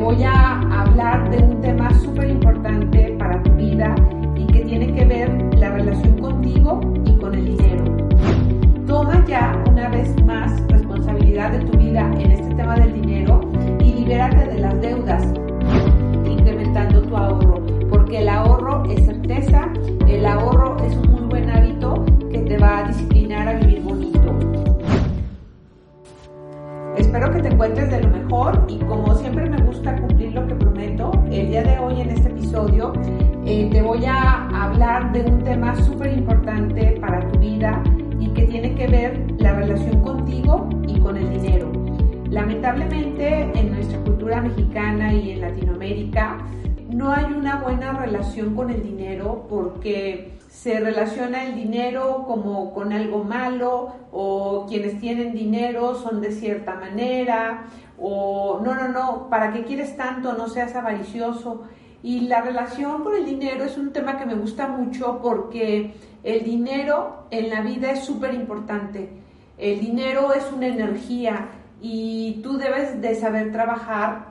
voy a hablar de un tema súper importante para tu vida y que tiene que ver la relación contigo y con el dinero. Toma ya una vez más responsabilidad de tu vida en este tema del dinero y libérate de las deudas, incrementando tu ahorro, porque el ahorro es certeza, el ahorro Espero que te encuentres de lo mejor y como siempre me gusta cumplir lo que prometo, el día de hoy en este episodio eh, te voy a hablar de un tema súper importante para tu vida y que tiene que ver la relación contigo y con el dinero. Lamentablemente en nuestra cultura mexicana y en Latinoamérica no hay una buena relación con el dinero porque se relaciona el dinero como con algo malo o quienes tienen dinero son de cierta manera o no, no, no, ¿para qué quieres tanto? No seas avaricioso. Y la relación con el dinero es un tema que me gusta mucho porque el dinero en la vida es súper importante. El dinero es una energía y tú debes de saber trabajar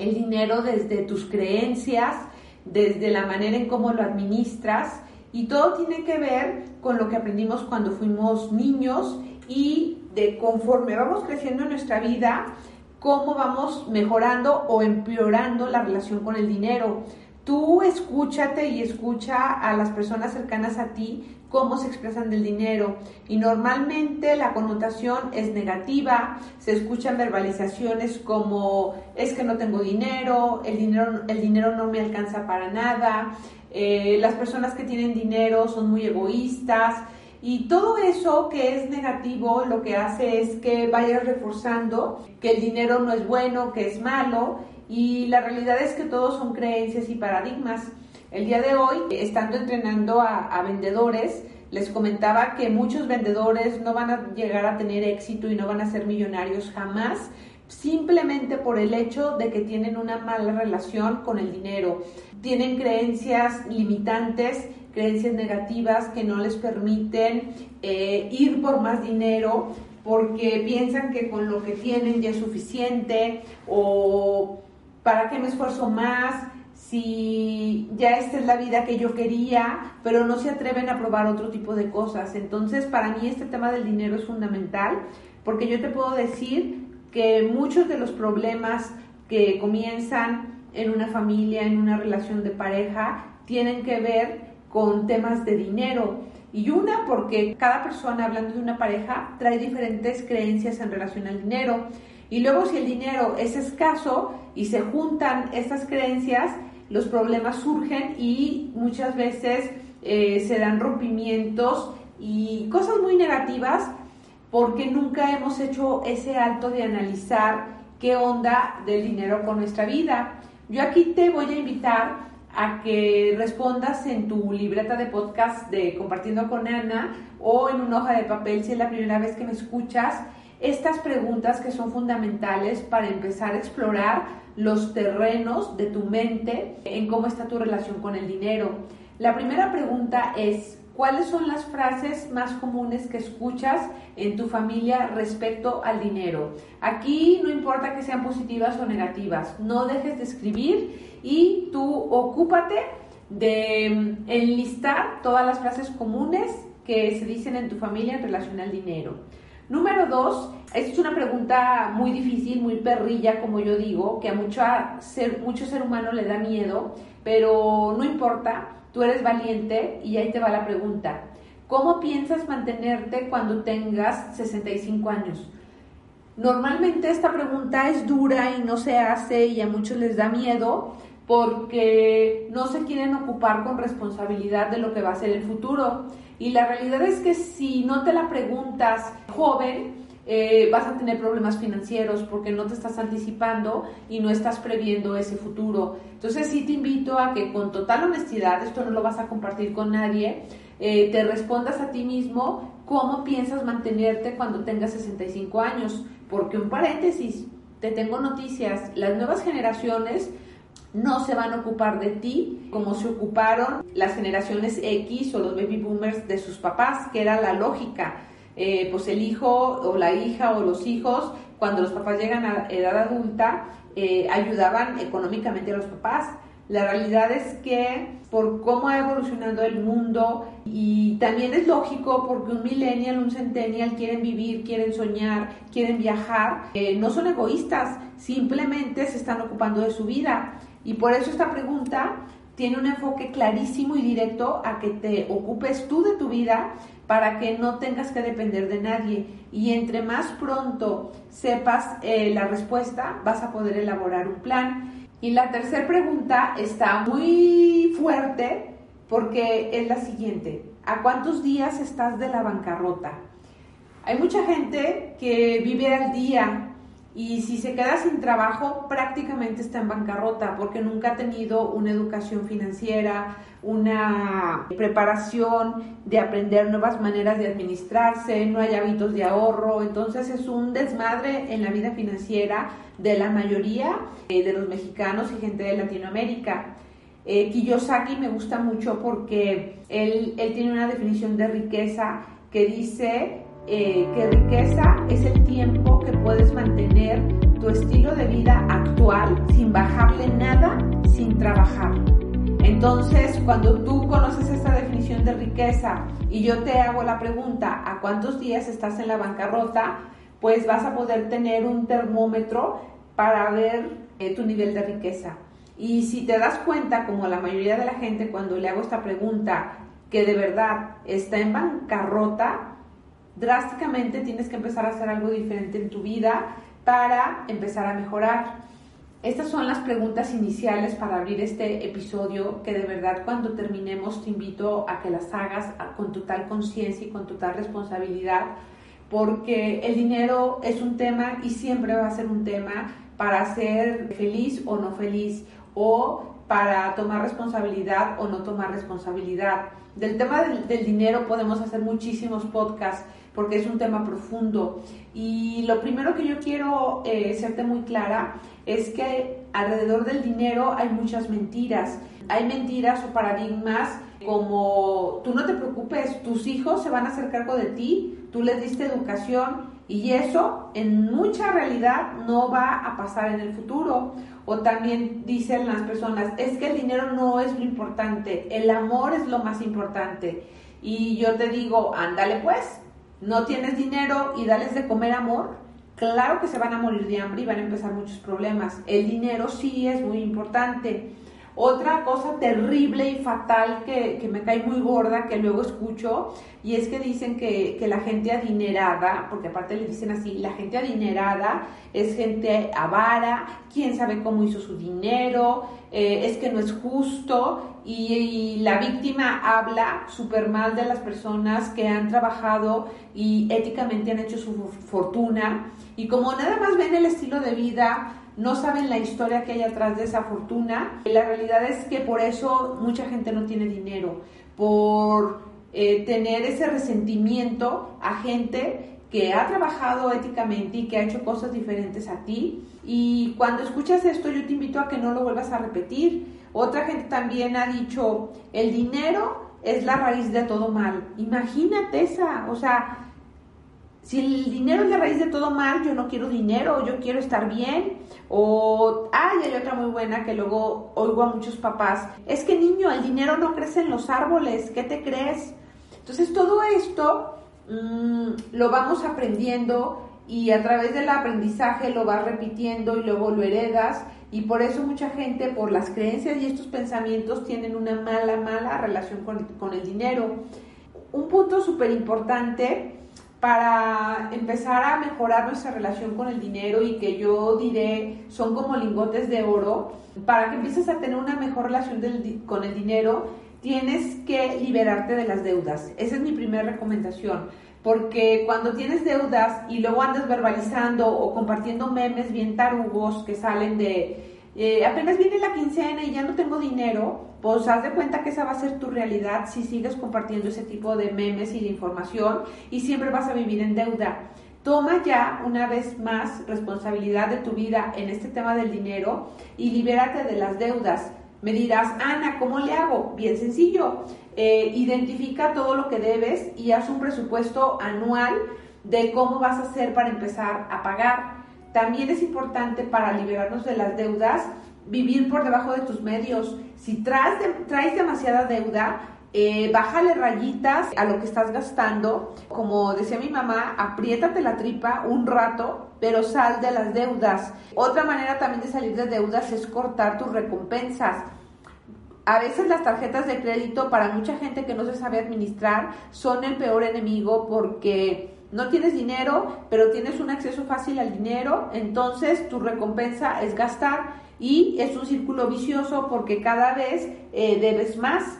el dinero desde tus creencias, desde la manera en cómo lo administras y todo tiene que ver con lo que aprendimos cuando fuimos niños y de conforme vamos creciendo en nuestra vida, cómo vamos mejorando o empeorando la relación con el dinero. Tú escúchate y escucha a las personas cercanas a ti cómo se expresan del dinero y normalmente la connotación es negativa, se escuchan verbalizaciones como es que no tengo dinero, el dinero, el dinero no me alcanza para nada, eh, las personas que tienen dinero son muy egoístas y todo eso que es negativo lo que hace es que vayas reforzando que el dinero no es bueno, que es malo y la realidad es que todos son creencias y paradigmas. El día de hoy, estando entrenando a, vendedores, les comentaba que muchos vendedores no van a llegar a tener éxito y no van a ser millonarios jamás, simplemente por el hecho de que tienen una mala relación con el dinero. Tienen creencias limitantes, creencias negativas que no les permiten eh, ir por más dinero porque piensan que con lo que tienen ya es suficiente o para qué me esfuerzo más si ya esta es la vida que yo quería, pero no se atreven a probar otro tipo de cosas. Entonces, para mí este tema del dinero es fundamental, porque yo te puedo decir que muchos de los problemas que comienzan en una familia, en una relación de pareja, tienen que ver con temas de dinero. Y una, porque cada persona hablando de una pareja trae diferentes creencias en relación al dinero. Y luego si el dinero es escaso y se juntan estas creencias, los problemas surgen y muchas veces eh, se dan rompimientos y cosas muy negativas porque nunca hemos hecho ese alto de analizar qué onda del dinero con nuestra vida. Yo aquí te voy a invitar a que respondas en tu libreta de podcast de Compartiendo con Ana o en una hoja de papel si es la primera vez que me escuchas estas preguntas que son fundamentales para empezar a explorar los terrenos de tu mente en cómo está tu relación con el dinero. La primera pregunta es, ¿cuáles son las frases más comunes que escuchas en tu familia respecto al dinero? Aquí no importa que sean positivas o negativas, no dejes de escribir y tú ocúpate de enlistar todas las frases comunes que se dicen en tu familia en relación al dinero. Número dos, esta es una pregunta muy difícil, muy perrilla, como yo digo, que a mucho ser, mucho ser humano le da miedo, pero no importa, tú eres valiente y ahí te va la pregunta. ¿Cómo piensas mantenerte cuando tengas 65 años? Normalmente esta pregunta es dura y no se hace y a muchos les da miedo porque no se quieren ocupar con responsabilidad de lo que va a ser el futuro. Y la realidad es que si no te la preguntas joven, eh, vas a tener problemas financieros porque no te estás anticipando y no estás previendo ese futuro. Entonces sí te invito a que con total honestidad, esto no lo vas a compartir con nadie, eh, te respondas a ti mismo cómo piensas mantenerte cuando tengas 65 años. Porque un paréntesis, te tengo noticias, las nuevas generaciones no se van a ocupar de ti como se ocuparon las generaciones X o los baby boomers de sus papás, que era la lógica. Eh, pues el hijo o la hija o los hijos cuando los papás llegan a edad adulta, eh, ayudaban económicamente a los papás. La realidad es que por cómo ha evolucionado el mundo y también es lógico porque un millennial, un centennial quieren vivir, quieren soñar, quieren viajar, eh, no son egoístas, simplemente se están ocupando de su vida. Y por eso esta pregunta tiene un enfoque clarísimo y directo a que te ocupes tú de tu vida para que no tengas que depender de nadie. Y entre más pronto sepas eh, la respuesta, vas a poder elaborar un plan. Y la tercera pregunta está muy fuerte porque es la siguiente. ¿A cuántos días estás de la bancarrota? Hay mucha gente que vive al día y si se queda sin trabajo prácticamente está en bancarrota porque nunca ha tenido una educación financiera, una preparación de aprender nuevas maneras de administrarse, no hay hábitos de ahorro, entonces es un desmadre en la vida financiera de la mayoría eh, de los mexicanos y gente de Latinoamérica. Eh, Kiyosaki me gusta mucho porque él, él, tiene una definición de riqueza que dice eh, que riqueza es el tiempo que puedes mantener tu estilo de vida actual sin bajarle nada, sin trabajar. Entonces, cuando tú conoces esta definición de riqueza y yo te hago la pregunta, ¿a cuántos días estás en la bancarrota? Pues vas a poder tener un termómetro para ver eh, tu nivel de riqueza. Y si te das cuenta, como la mayoría de la gente cuando le hago esta pregunta, que de verdad está en bancarrota, drásticamente tienes que empezar a hacer algo diferente en tu vida para empezar a mejorar. Estas son las preguntas iniciales para abrir este episodio que de verdad cuando terminemos te invito a que las hagas con total conciencia y con total responsabilidad porque el dinero es un tema y siempre va a ser un tema para ser feliz o no feliz o para tomar responsabilidad o no tomar responsabilidad. Del tema del, dinero podemos hacer muchísimos podcasts porque es un tema profundo. Y lo primero que yo quiero eh, serte muy clara es que alrededor del dinero hay muchas mentiras. Hay mentiras o paradigmas como tú no te preocupes, tus hijos se van a hacer cargo de ti, tú les diste educación y eso en mucha realidad no va a pasar en el futuro. O también dicen las personas, es que el dinero no es lo importante, el amor es lo más importante. Y yo te digo, ándale pues, no tienes dinero y dales de comer amor. Claro que se van a morir de hambre y van a empezar muchos problemas. El dinero sí es muy importante. Otra cosa terrible y fatal que, me cae muy gorda, que luego escucho, y es que dicen que, la gente adinerada, porque aparte le dicen así, la gente adinerada es gente avara, quién sabe cómo hizo su dinero, eh, es que no es justo, y, la víctima habla súper mal de las personas que han trabajado y éticamente han hecho su fortuna, y como nada más ven el estilo de vida, no saben la historia que hay atrás de esa fortuna. La realidad es que por eso mucha gente no tiene dinero, por eh, tener ese resentimiento a gente que ha trabajado éticamente y que ha hecho cosas diferentes a ti. Y cuando escuchas esto, yo te invito a que no lo vuelvas a repetir. Otra gente también ha dicho, el dinero es la raíz de todo mal. Imagínate esa, o sea, si el dinero es la raíz de todo mal, yo no quiero dinero, yo quiero estar bien. O, ay, hay otra muy buena que luego oigo a muchos papás, es que niño, el dinero no crece en los árboles, ¿qué te crees? Entonces todo esto mm, lo vamos aprendiendo y a través del aprendizaje lo vas repitiendo y luego lo heredas y por eso mucha gente por las creencias y estos pensamientos tienen una mala, mala relación con, con el dinero. Un punto súper importante para empezar a mejorar nuestra relación con el dinero y que yo diré son como lingotes de oro, para que empieces a tener una mejor relación con el dinero, tienes que liberarte de las deudas. Esa es mi primera recomendación. Porque cuando tienes deudas y luego andas verbalizando o compartiendo memes bien tarugos que salen de eh, apenas viene la quincena y ya no tengo dinero, pues haz de cuenta que esa va a ser tu realidad si sigues compartiendo ese tipo de memes y de información y siempre vas a vivir en deuda. Toma ya una vez más responsabilidad de tu vida en este tema del dinero y libérate de las deudas. Me dirás, Ana, ¿cómo le hago? Bien sencillo. Eh, identifica todo lo que debes y haz un presupuesto anual de cómo vas a hacer para empezar a pagar también es importante para liberarnos de las deudas vivir por debajo de tus medios. Si traes, traes demasiada deuda, eh, bájale rayitas a lo que estás gastando. Como decía mi mamá, apriétate la tripa un rato, pero sal de las deudas. Otra manera también de salir de deudas es cortar tus recompensas. A veces las tarjetas de crédito para mucha gente que no se sabe administrar son el peor enemigo porque no tienes dinero, pero tienes un acceso fácil al dinero, entonces tu recompensa es gastar y es un círculo vicioso porque cada vez eh, debes más.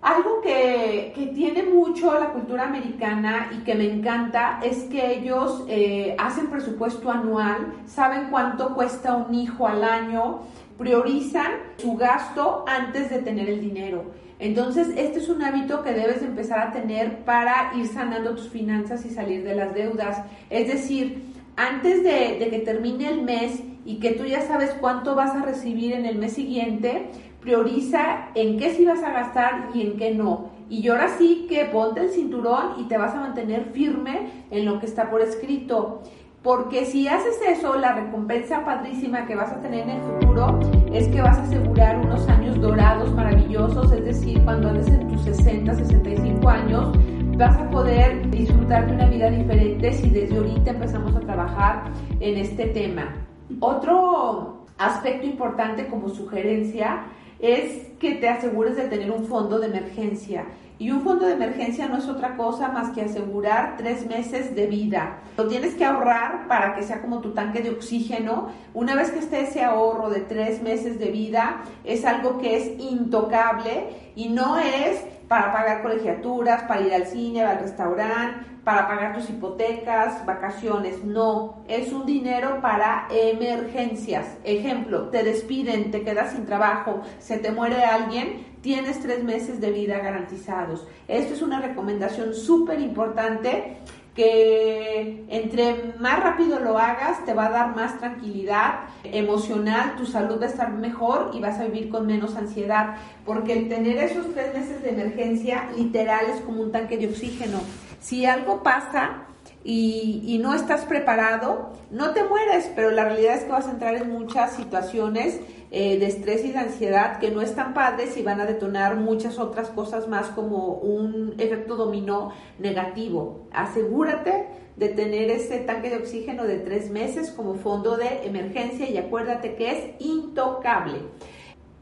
Algo que, tiene mucho la cultura americana y que me encanta es que ellos eh, hacen presupuesto anual, saben cuánto cuesta un hijo al año, priorizan su gasto antes de tener el dinero. Entonces, este es un hábito que debes empezar a tener para ir sanando tus finanzas y salir de las deudas. Es decir, antes de, que termine el mes y que tú ya sabes cuánto vas a recibir en el mes siguiente, prioriza en qué sí vas a gastar y en qué no. Y ahora sí que ponte el cinturón y te vas a mantener firme en lo que está por escrito. Porque si haces eso, la recompensa padrísima que vas a tener en el futuro es que vas a asegurar unos años dorados maravillosos, es decir, cuando andes en tus 60, 65 años, vas a poder disfrutar de una vida diferente si desde ahorita empezamos a trabajar en este tema. Otro aspecto importante como sugerencia es que te asegures de tener un fondo de emergencia. Y un fondo de emergencia no es otra cosa más que asegurar tres meses de vida. Lo tienes que ahorrar para que sea como tu tanque de oxígeno. Una vez que esté ese ahorro de tres meses de vida, es algo que es intocable y no es para pagar colegiaturas, para ir al cine, al restaurante, para pagar tus hipotecas, vacaciones. No, es un dinero para emergencias. Ejemplo, te despiden, te quedas sin trabajo, se te muere alguien, tienes tres meses de vida garantizados. Esto es una recomendación súper importante que entre más rápido lo hagas te va a dar más tranquilidad emocional, tu salud va a estar mejor y vas a vivir con menos ansiedad, porque el tener esos tres meses de emergencia literal es como un tanque de oxígeno. Si algo pasa, y, no estás preparado, no te mueres, pero la realidad es que vas a entrar en muchas situaciones eh, de estrés y de ansiedad que no están padres y van a detonar muchas otras cosas más como un efecto dominó negativo. Asegúrate de tener ese tanque de oxígeno de tres meses como fondo de emergencia y acuérdate que es intocable.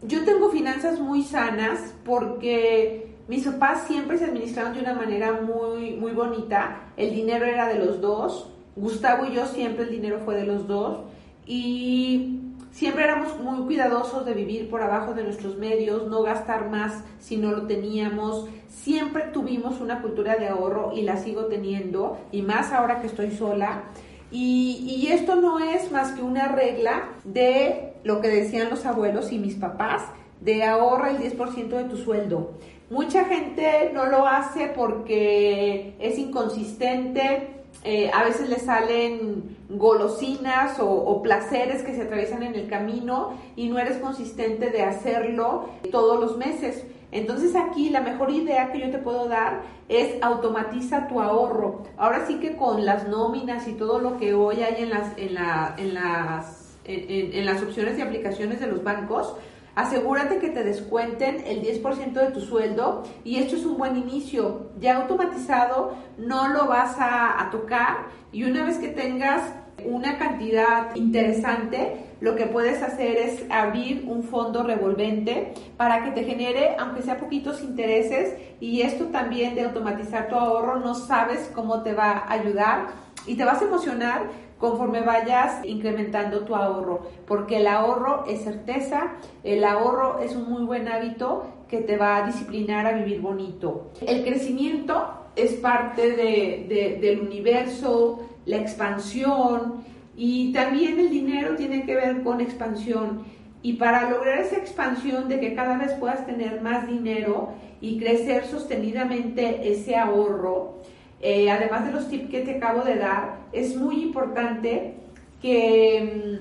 Yo tengo finanzas muy sanas porque mis papás siempre se administraron de una manera muy, muy bonita. El dinero era de los dos. Gustavo y yo siempre el dinero fue de los dos. Y siempre éramos muy cuidadosos de vivir por abajo de nuestros medios, no gastar más si no lo teníamos. Siempre tuvimos una cultura de ahorro y la sigo teniendo, y más ahora que estoy sola. Y, esto no es más que una regla de lo que decían los abuelos y mis papás, de ahorra el 10% de tu sueldo. Mucha gente no lo hace porque es inconsistente, eh, a veces le salen golosinas o, placeres que se atraviesan en el camino y no eres consistente de hacerlo todos los meses. Entonces aquí la mejor idea que yo te puedo dar es automatiza tu ahorro. Ahora sí que con las nóminas y todo lo que hoy hay en las, en en las, en las opciones de aplicaciones de los bancos, Asegúrate que te descuenten el 10% de tu sueldo y esto es un buen inicio. Ya automatizado no lo vas a, tocar y una vez que tengas una cantidad interesante, lo que puedes hacer es abrir un fondo revolvente para que te genere, aunque sea poquitos intereses, y esto también de automatizar tu ahorro, no sabes cómo te va a ayudar y te vas a emocionar conforme vayas incrementando tu ahorro, porque el ahorro es certeza, el ahorro es un muy buen hábito que te va a disciplinar a vivir bonito. El crecimiento es parte de, del universo, la expansión y también el dinero tiene que ver con expansión. Y para lograr esa expansión de que cada vez puedas tener más dinero y crecer sostenidamente ese ahorro, eh, además de los tips que te acabo de dar, es muy importante que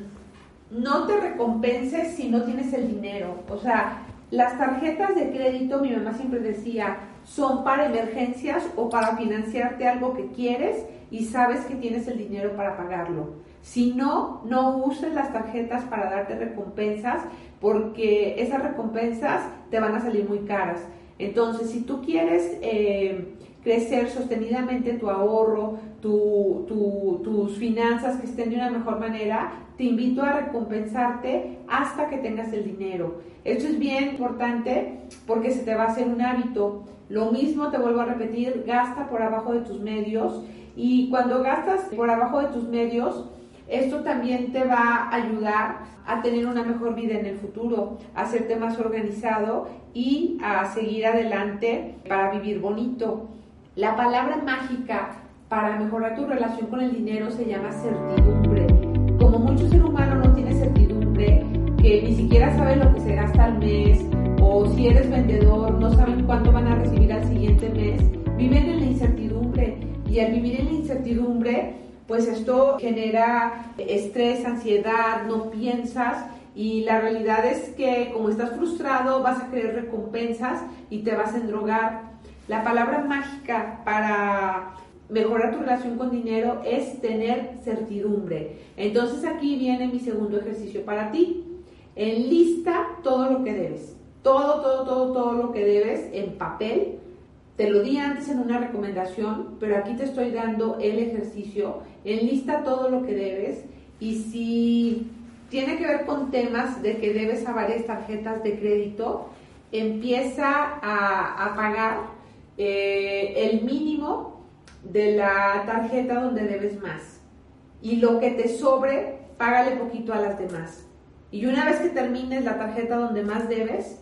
mm, no te recompenses si no tienes el dinero. O sea, las tarjetas de crédito, mi mamá siempre decía, son para emergencias o para financiarte algo que quieres y sabes que tienes el dinero para pagarlo. Si no, no uses las tarjetas para darte recompensas porque esas recompensas te van a salir muy caras. Entonces, si tú quieres eh, crecer sostenidamente tu ahorro, tus finanzas que estén de una mejor manera, te invito a recompensarte hasta que tengas el dinero. Esto es bien importante porque se te va a hacer un hábito. Lo mismo te vuelvo a repetir, gasta por abajo de tus medios y cuando gastas por abajo de tus medios, esto también te va a ayudar a tener una mejor vida en el futuro, a hacerte más organizado y a seguir adelante para vivir bonito. La palabra mágica para mejorar tu relación con el dinero se llama certidumbre. Como mucho ser humano no tiene certidumbre, que ni siquiera sabe lo que se gasta al mes, o si eres vendedor, no saben cuánto van a recibir al siguiente mes, viven en la incertidumbre. Y al vivir en la incertidumbre, pues esto genera estrés, ansiedad, no piensas y la realidad es que como estás frustrado vas a querer recompensas y te vas a endrogar. La palabra mágica para mejorar tu relación con dinero es tener certidumbre. Entonces aquí viene mi segundo ejercicio para ti. Enlista todo lo que debes. Todo, todo, todo, todo lo que debes en papel te lo di antes en una recomendación, pero aquí te estoy dando el ejercicio. Enlista todo lo que debes y si tiene que ver con temas de que debes a varias tarjetas de crédito, empieza a, pagar eh, el mínimo de la tarjeta donde debes más. Y lo que te sobre, págale poquito a las demás. Y una vez que termines la tarjeta donde más debes,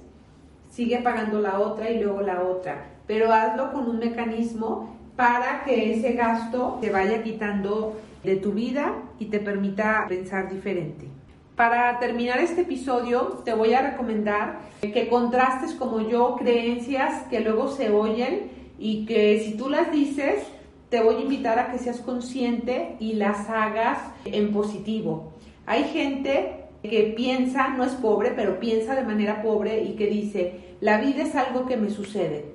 sigue pagando la otra y luego la otra pero hazlo con un mecanismo para que ese gasto te vaya quitando de tu vida y te permita pensar diferente. Para terminar este episodio, te voy a recomendar que contrastes como yo creencias que luego se oyen y que si tú las dices, te voy a invitar a que seas consciente y las hagas en positivo. Hay gente que piensa, no es pobre, pero piensa de manera pobre y que dice, la vida es algo que me sucede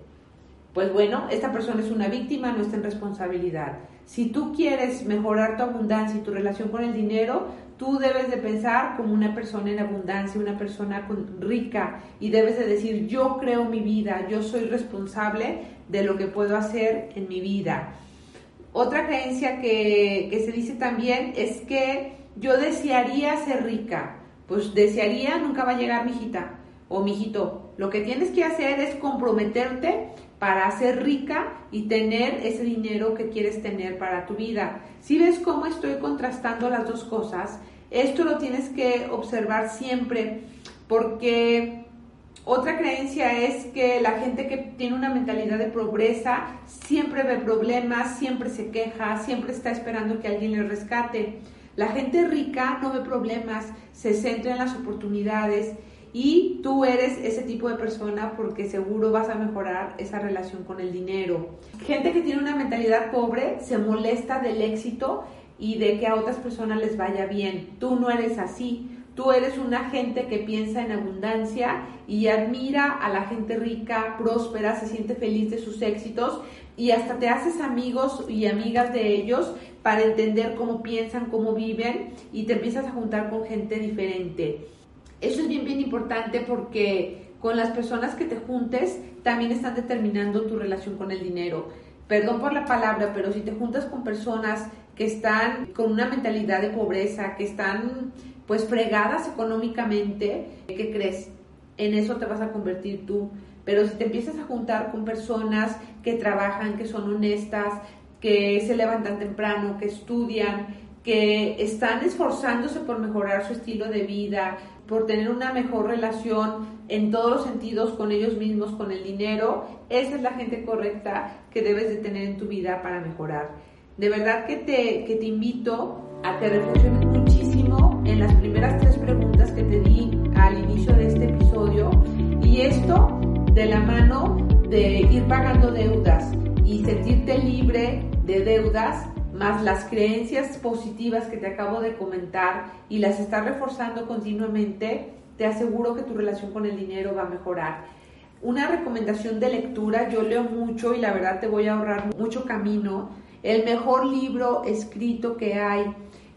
pues bueno, esta persona es una víctima, no está en responsabilidad. Si tú quieres mejorar tu abundancia y tu relación con el dinero, tú debes de pensar como una persona en abundancia, una persona rica y debes de decir, yo creo mi vida, yo soy responsable de lo que puedo hacer en mi vida. Otra creencia que, que se dice también es que yo desearía ser rica. Pues desearía nunca va a llegar mi hijita o mi hijito. Lo que tienes que hacer es comprometerte para ser rica y tener ese dinero que quieres tener para tu vida. Si ves cómo estoy contrastando las dos cosas, esto lo tienes que observar siempre porque otra creencia es que la gente que tiene una mentalidad de pobreza siempre ve problemas, siempre se queja, siempre está esperando que alguien le rescate. La gente rica no ve problemas, se centra en las oportunidades y tú eres ese tipo de persona porque seguro vas a mejorar esa relación con el dinero. Gente que tiene una mentalidad pobre se molesta del éxito y de que a otras personas les vaya bien. Tú no eres así. Tú eres una gente que piensa en abundancia y admira a la gente rica, próspera, se siente feliz de sus éxitos y hasta te haces amigos y amigas de ellos para entender cómo piensan, cómo viven y te empiezas a juntar con gente diferente. Eso es bien, bien importante porque con las personas que te juntes también están determinando tu relación con el dinero. Perdón por la palabra, pero si te juntas con personas que están con una mentalidad de pobreza, que están pues fregadas económicamente, ¿qué crees? En eso te vas a convertir tú. Pero si te empiezas a juntar con personas que trabajan, que son honestas, que se levantan temprano, que estudian, que están esforzándose por mejorar su estilo de vida, por tener una mejor relación en todos los sentidos con ellos mismos, con el dinero, esa es la gente correcta que debes de tener en tu vida para mejorar. De verdad que te, que te invito a que reflexiones muchísimo en las primeras tres preguntas que te di al inicio de este episodio y esto de la mano de ir pagando deudas y sentirte libre de deudas más las creencias positivas que te acabo de comentar y las estás reforzando continuamente, te aseguro que tu relación con el dinero va a mejorar. Una recomendación de lectura, yo leo mucho y la verdad te voy a ahorrar mucho camino. El mejor libro escrito que hay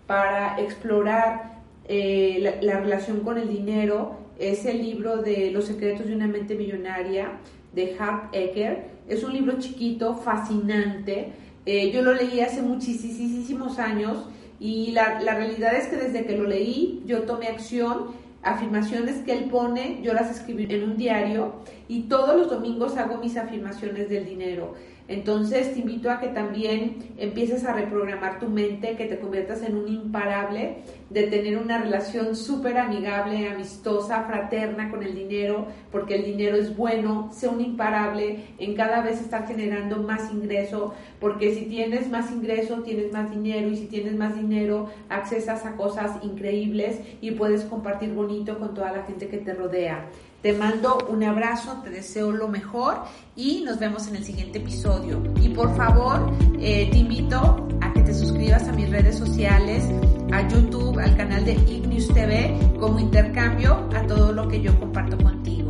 para explorar eh, la, relación con el dinero es el libro de Los secretos de una mente millonaria de Hart Ecker. Es un libro chiquito, fascinante. Eh, yo lo leí hace muchísimos años y la, la realidad es que desde que lo leí yo tomé acción afirmaciones que él pone, yo las escribí en un diario y todos los domingos hago mis afirmaciones del dinero. Entonces te invito a que también empieces a reprogramar tu mente, que te conviertas en un imparable, de tener una relación súper amigable, amistosa, fraterna con el dinero, porque el dinero es bueno, sea un imparable en cada vez estar generando más ingreso, porque si tienes más ingreso, tienes más dinero, y si tienes más dinero, accesas a cosas increíbles y puedes compartir bonito con toda la gente que te rodea. Te mando un abrazo, te deseo lo mejor y nos vemos en el siguiente episodio. Y por favor, eh, te invito a que te suscribas a mis redes sociales, a YouTube, al canal de Ignis TV, como intercambio a todo lo que yo comparto contigo.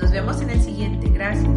Nos vemos en el siguiente. Gracias.